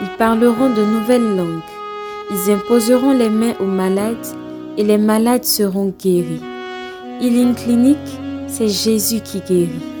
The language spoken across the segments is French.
Ils parleront de nouvelles langues. Ils imposeront les mains aux malades et les malades seront guéris. Healing Clinic, c'est Jésus qui guérit.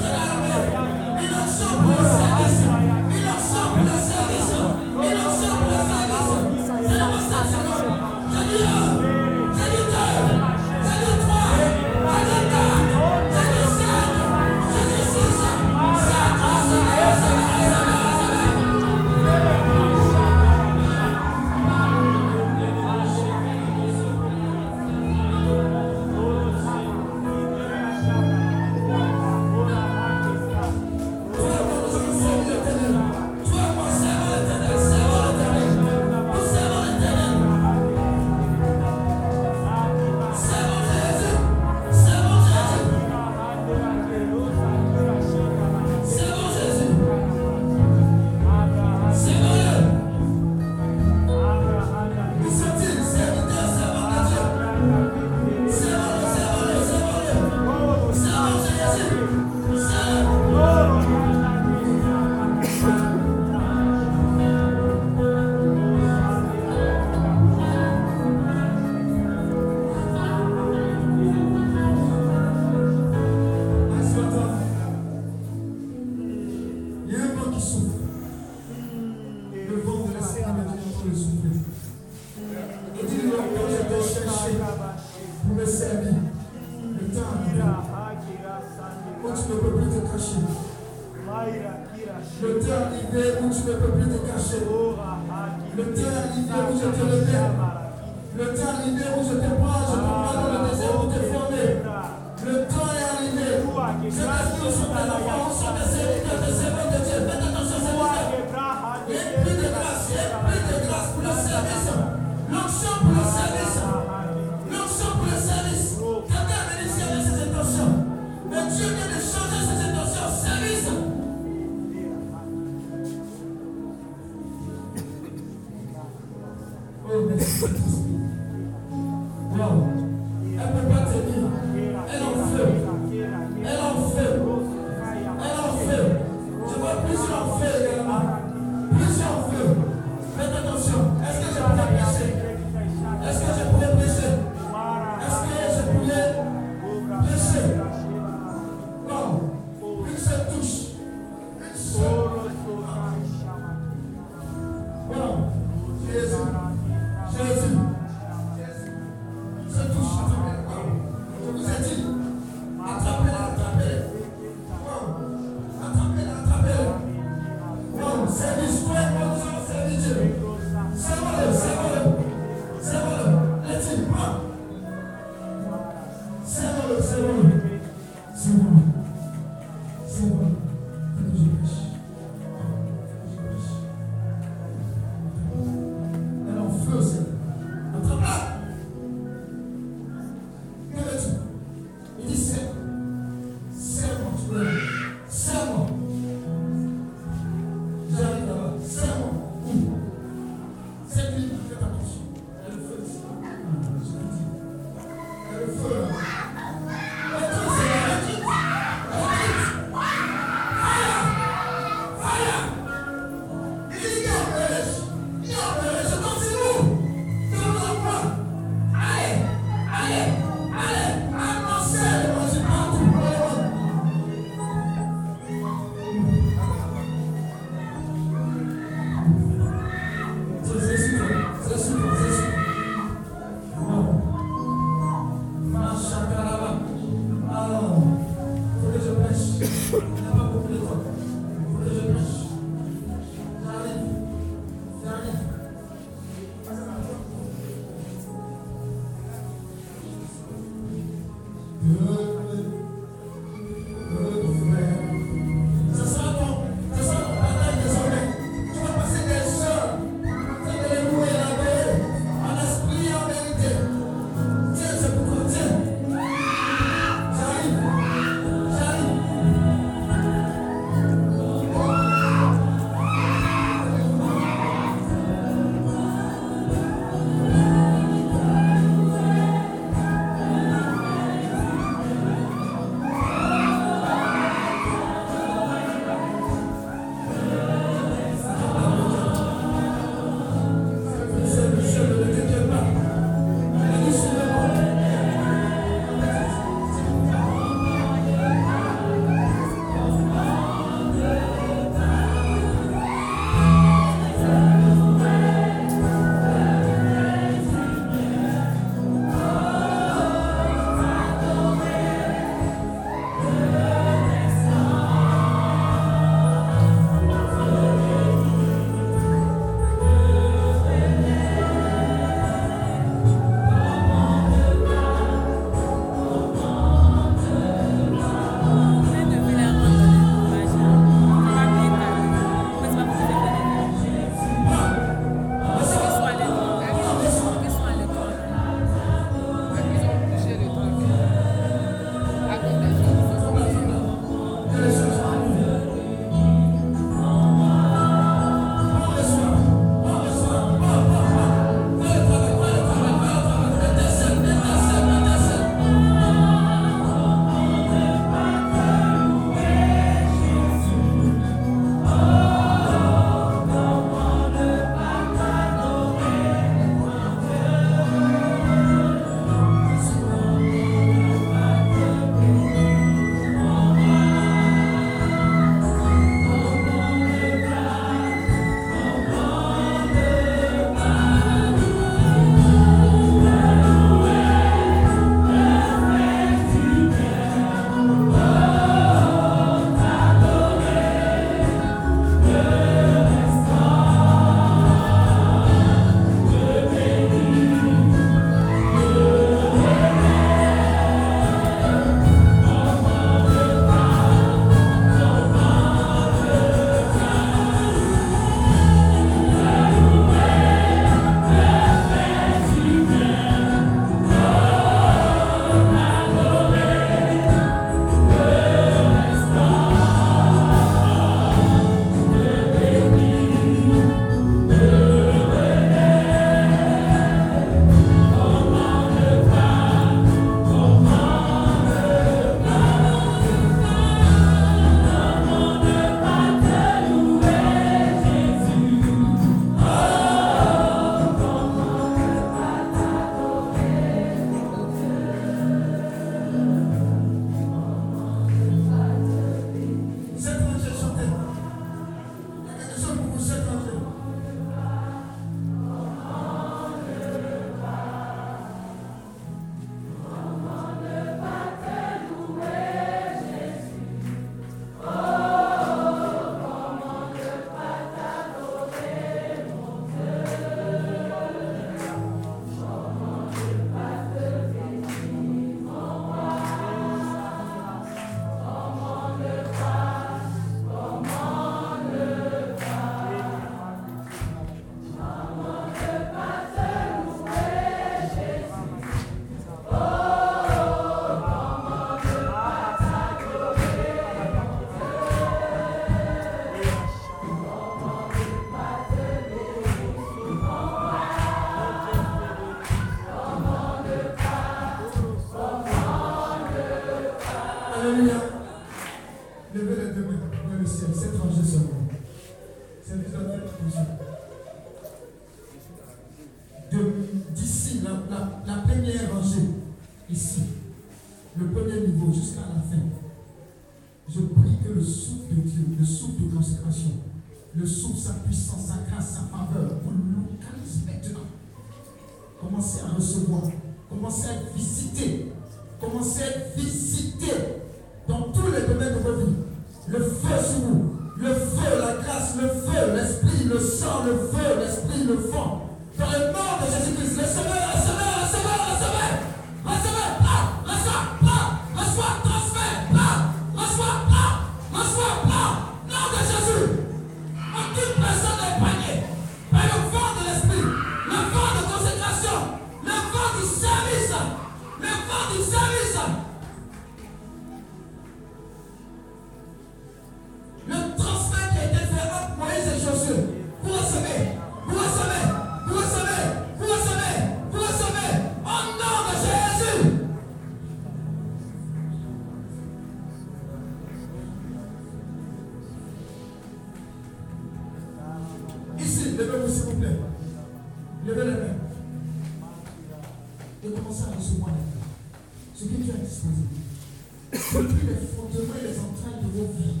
Fouillez les fondements et les entrailles de vos vies.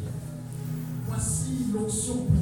Voici l'onction pour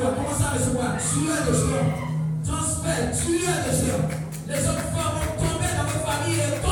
recevoir, commencez à recevoir, sueur le géant, transfert, sueur le géant. Les autres femmes vont tomber dans vos familles et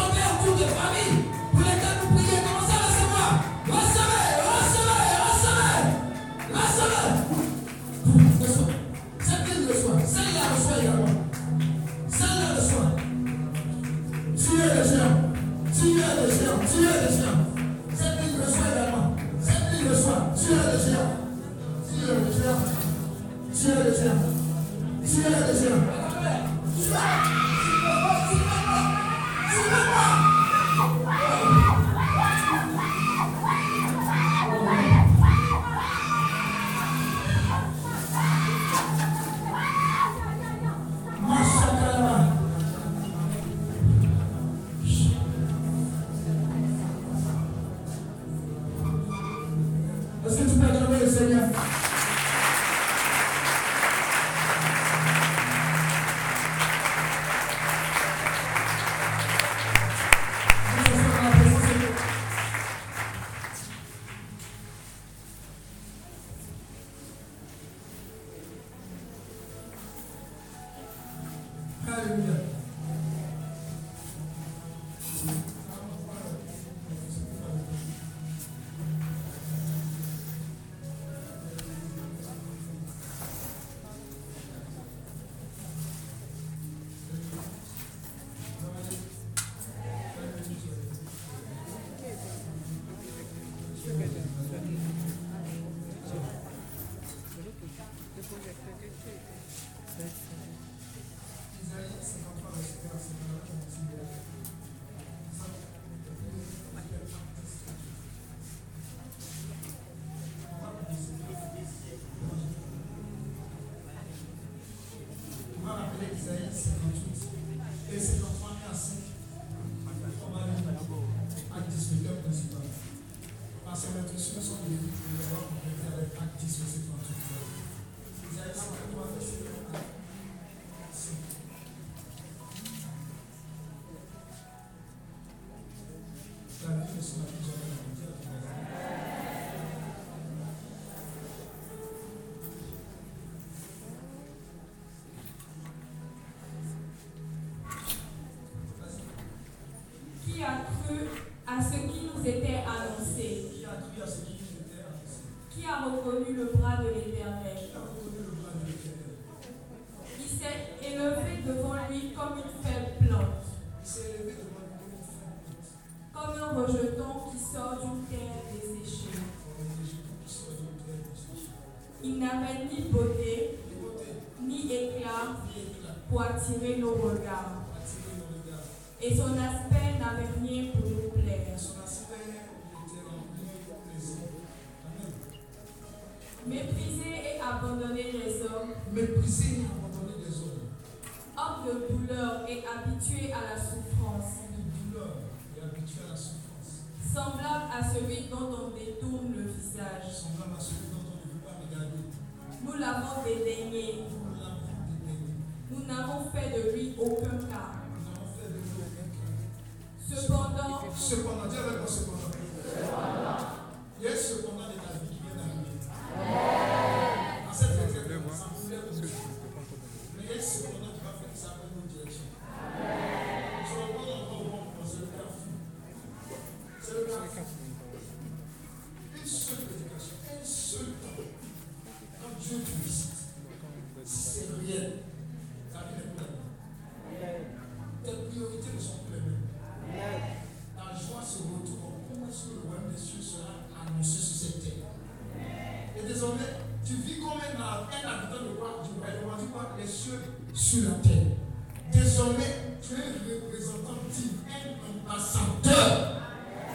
je me souviens, je vais avoir mon avec Actis aussi.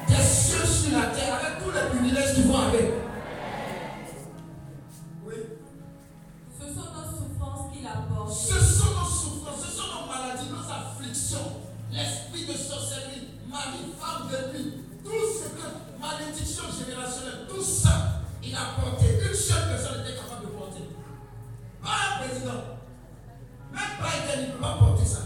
Des cieux sur la terre avec tous les privilèges qui vont avec. Oui. Ce sont nos souffrances qu'il apporte. Ce sont nos souffrances, ce sont nos maladies, nos afflictions. L'esprit de sorcellerie, mari, femme de lui, tout ce que malédiction générationnelle, tout ça, il a porté. Une seule personne était capable de porter. Pas un président. Même pas il ne peut pas porter ça.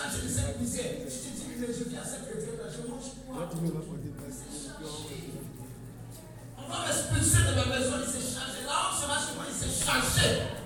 Ça, je le sais, je te dis, mais je viens à cette retraite-là, je mange quoi On va m'expulser de ma maison, il s'est chargé. Là, on se va chez moi, il s'est chargé.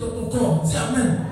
Dans ton corps. Dis Amen.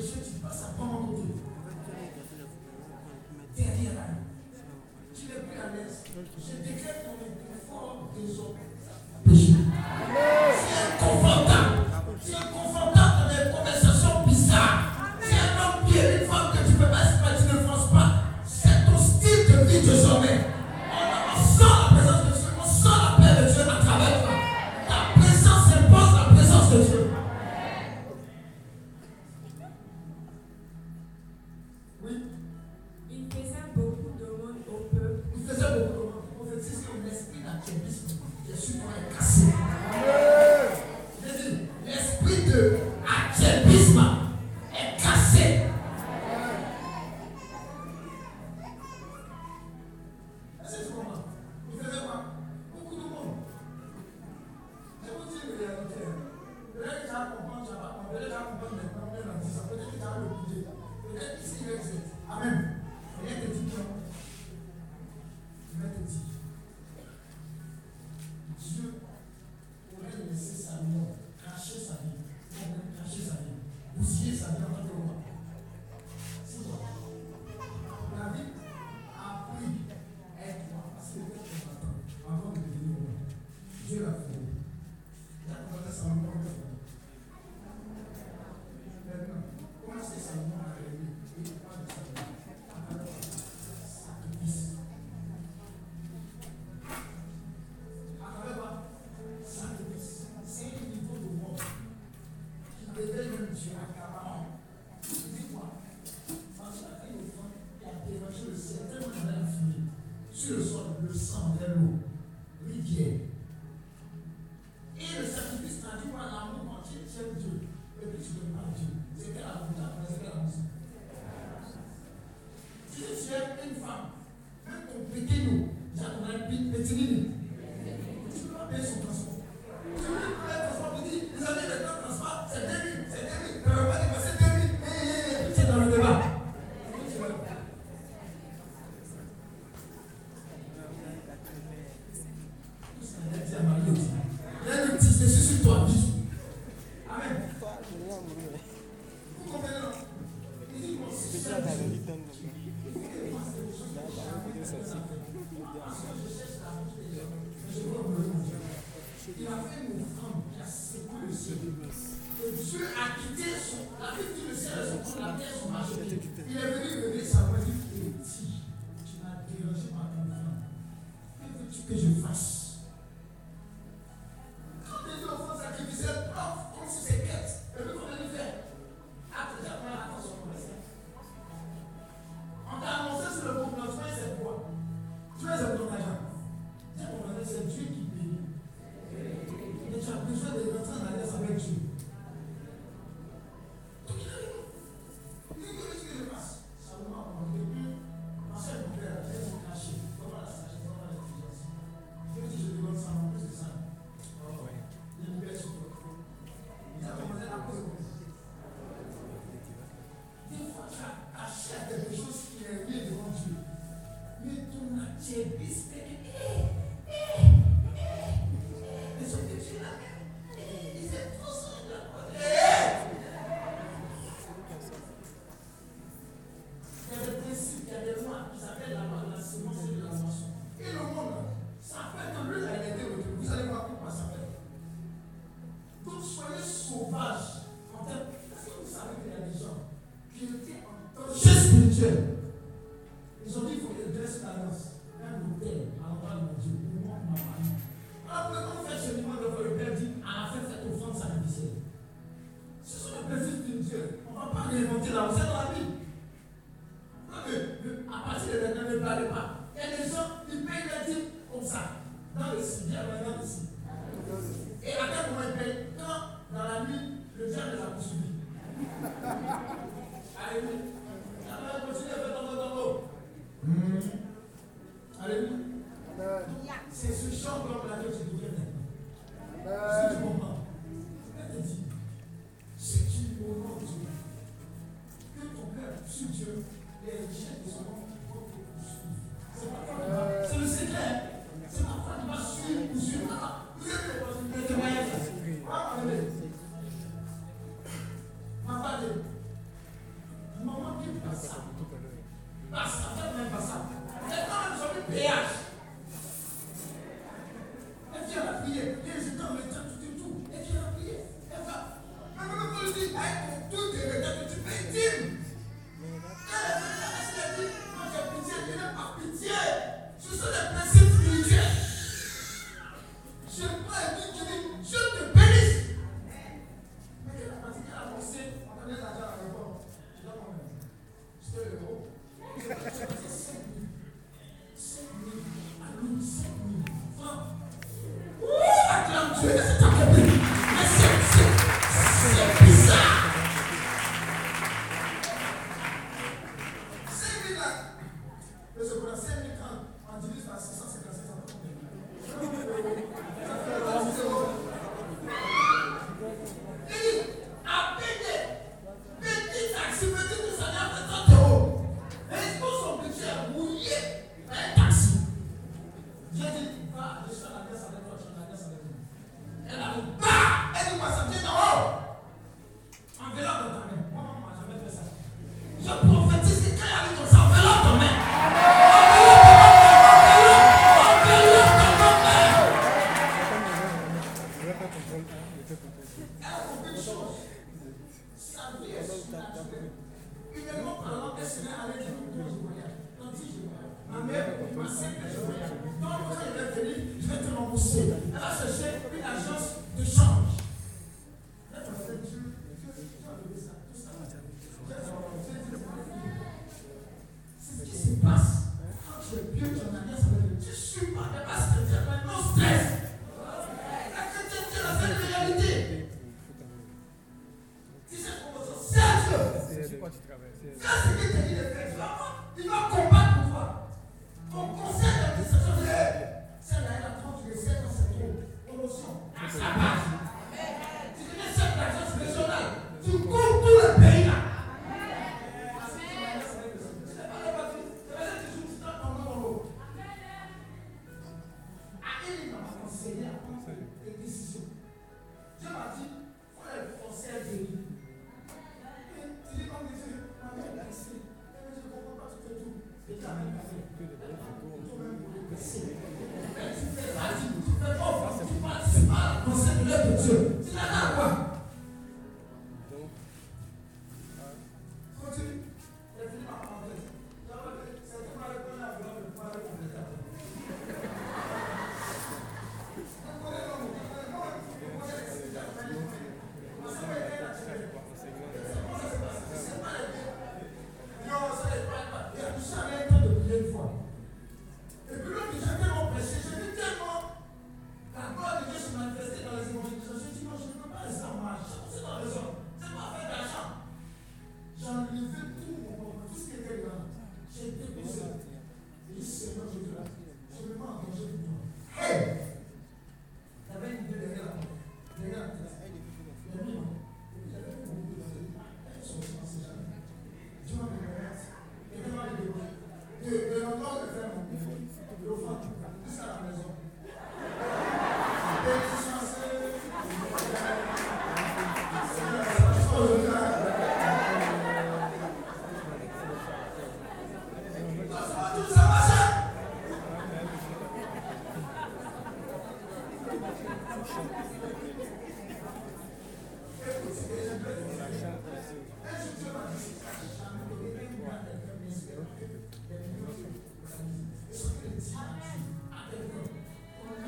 chose qui passe à prendre en compte. Derrière là. Tu n'es plus à l'aise. Je décrète ton inconfort désormais. C'est inconfortable. C'est inconfortable.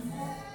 Amen.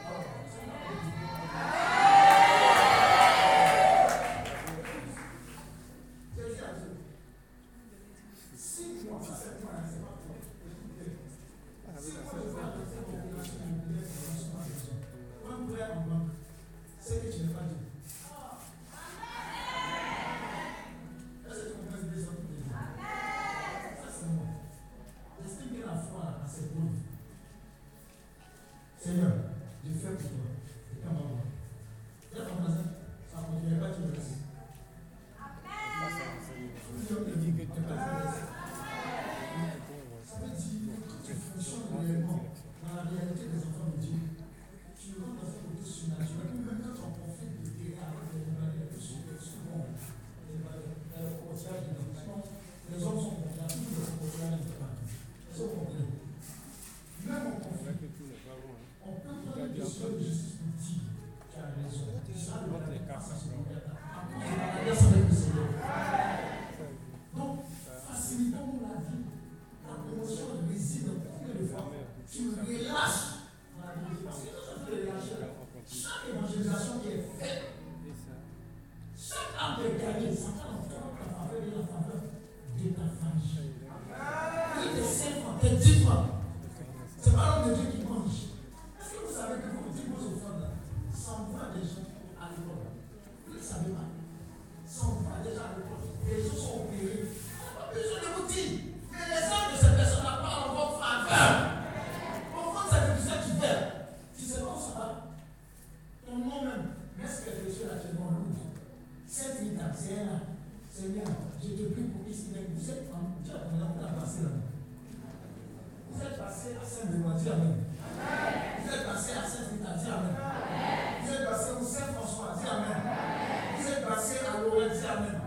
Donc elle a vu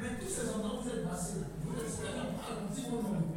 le, le malade appelle son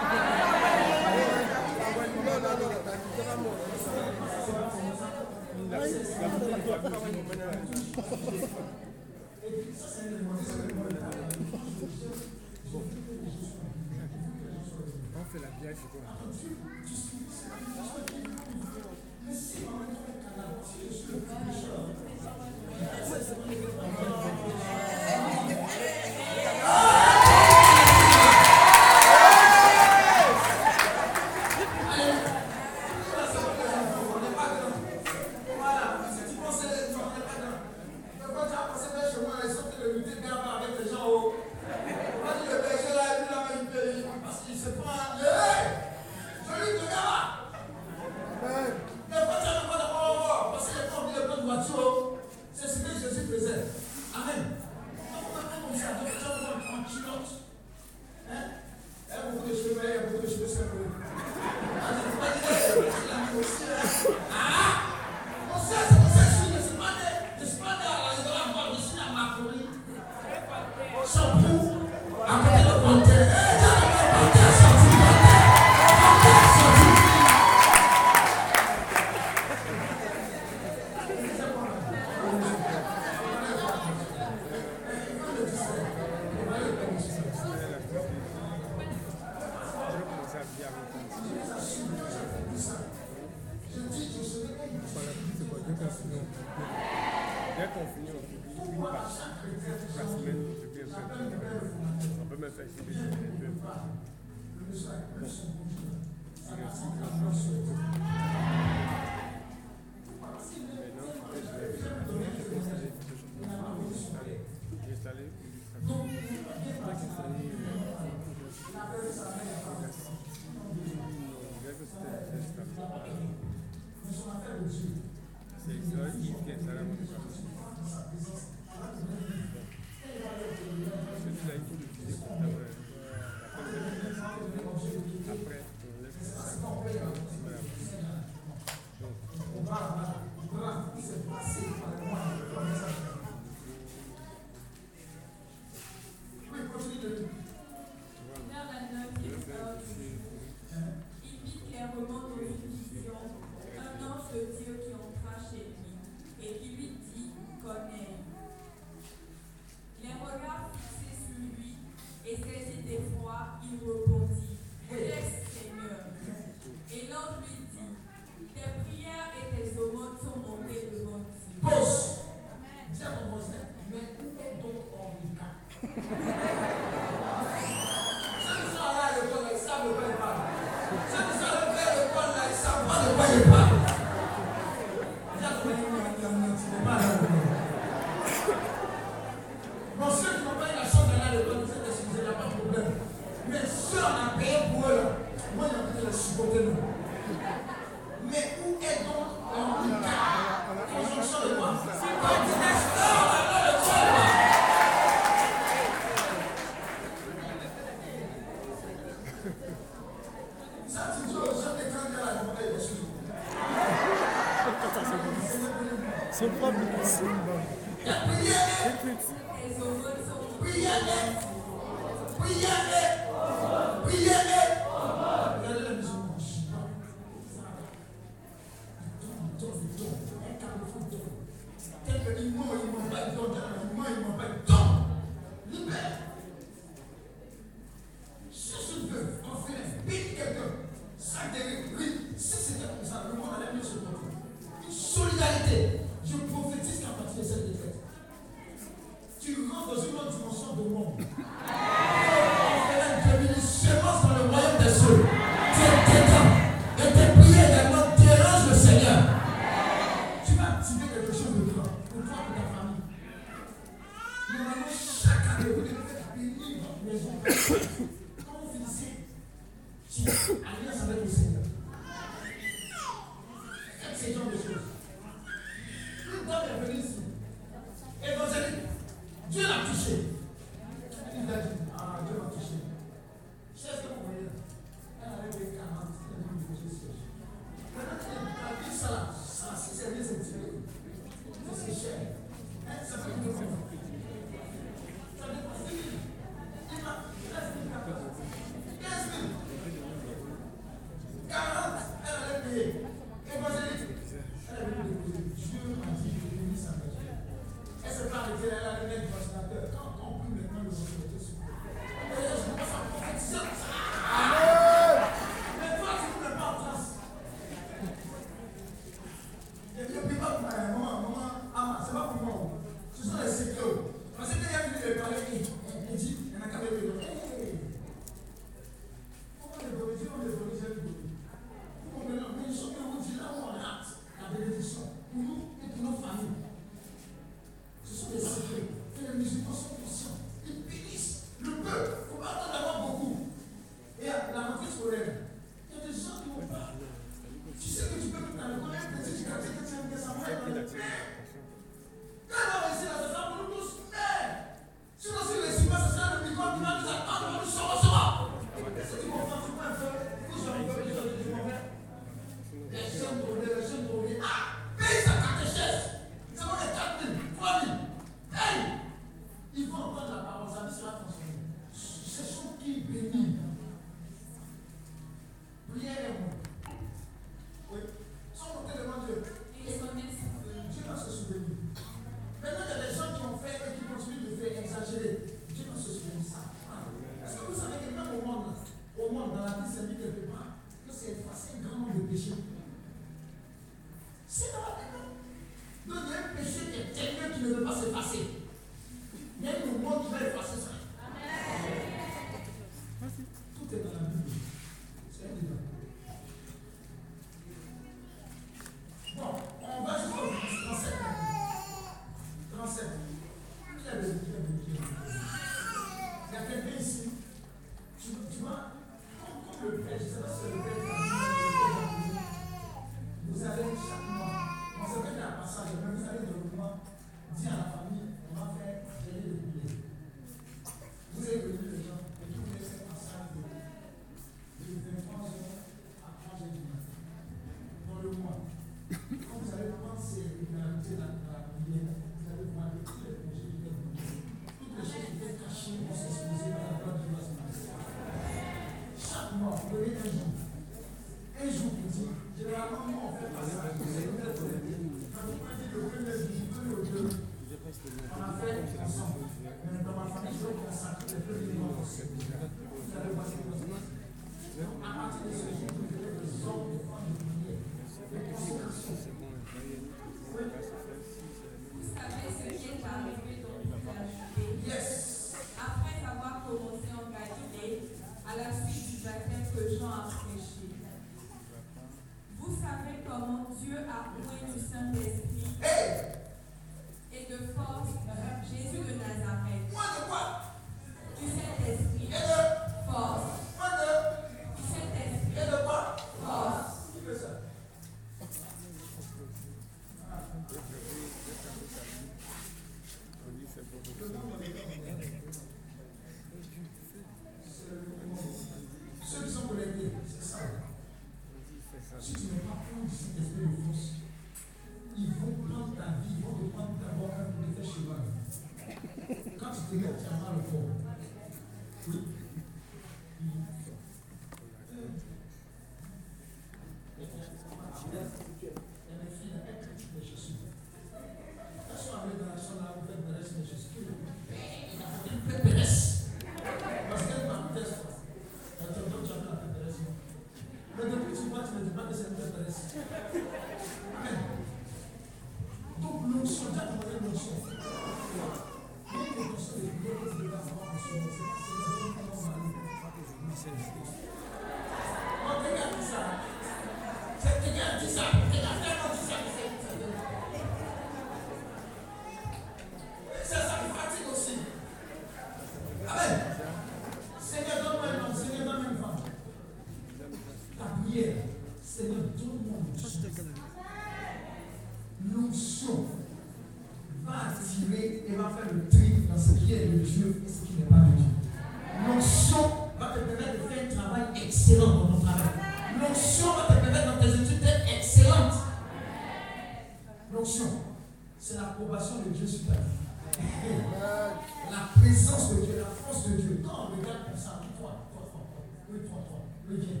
oui, toi, toi, oui, viens.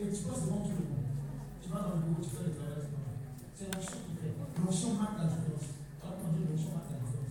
Et tu passes devant tout le monde. Tu vas dans le bureau, tu fais le travail, C'est l'action qui fait. L'action marque la différence. Alors qu'on dit l'action marque la différence.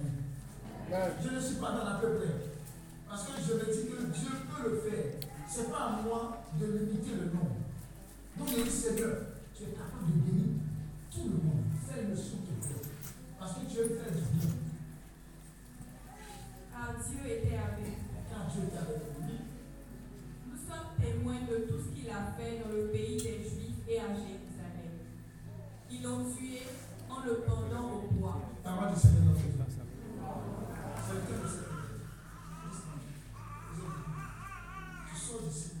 Je ne suis pas dans la peu près. Parce que je me dis que Dieu peut le faire. Ce n'est pas à moi de limiter le nombre. Donc il dit Seigneur, tu es capable de bénir tout le monde. Fais-le sur ton cœur. Parce que Dieu fait du bien. Car Dieu était avec Car Dieu était avec lui. Nous sommes témoins de tout ce qu'il a fait dans le pays des Juifs et à Jérusalem. Ils l'ont tué en le pendant au bois. Você entende? Você saw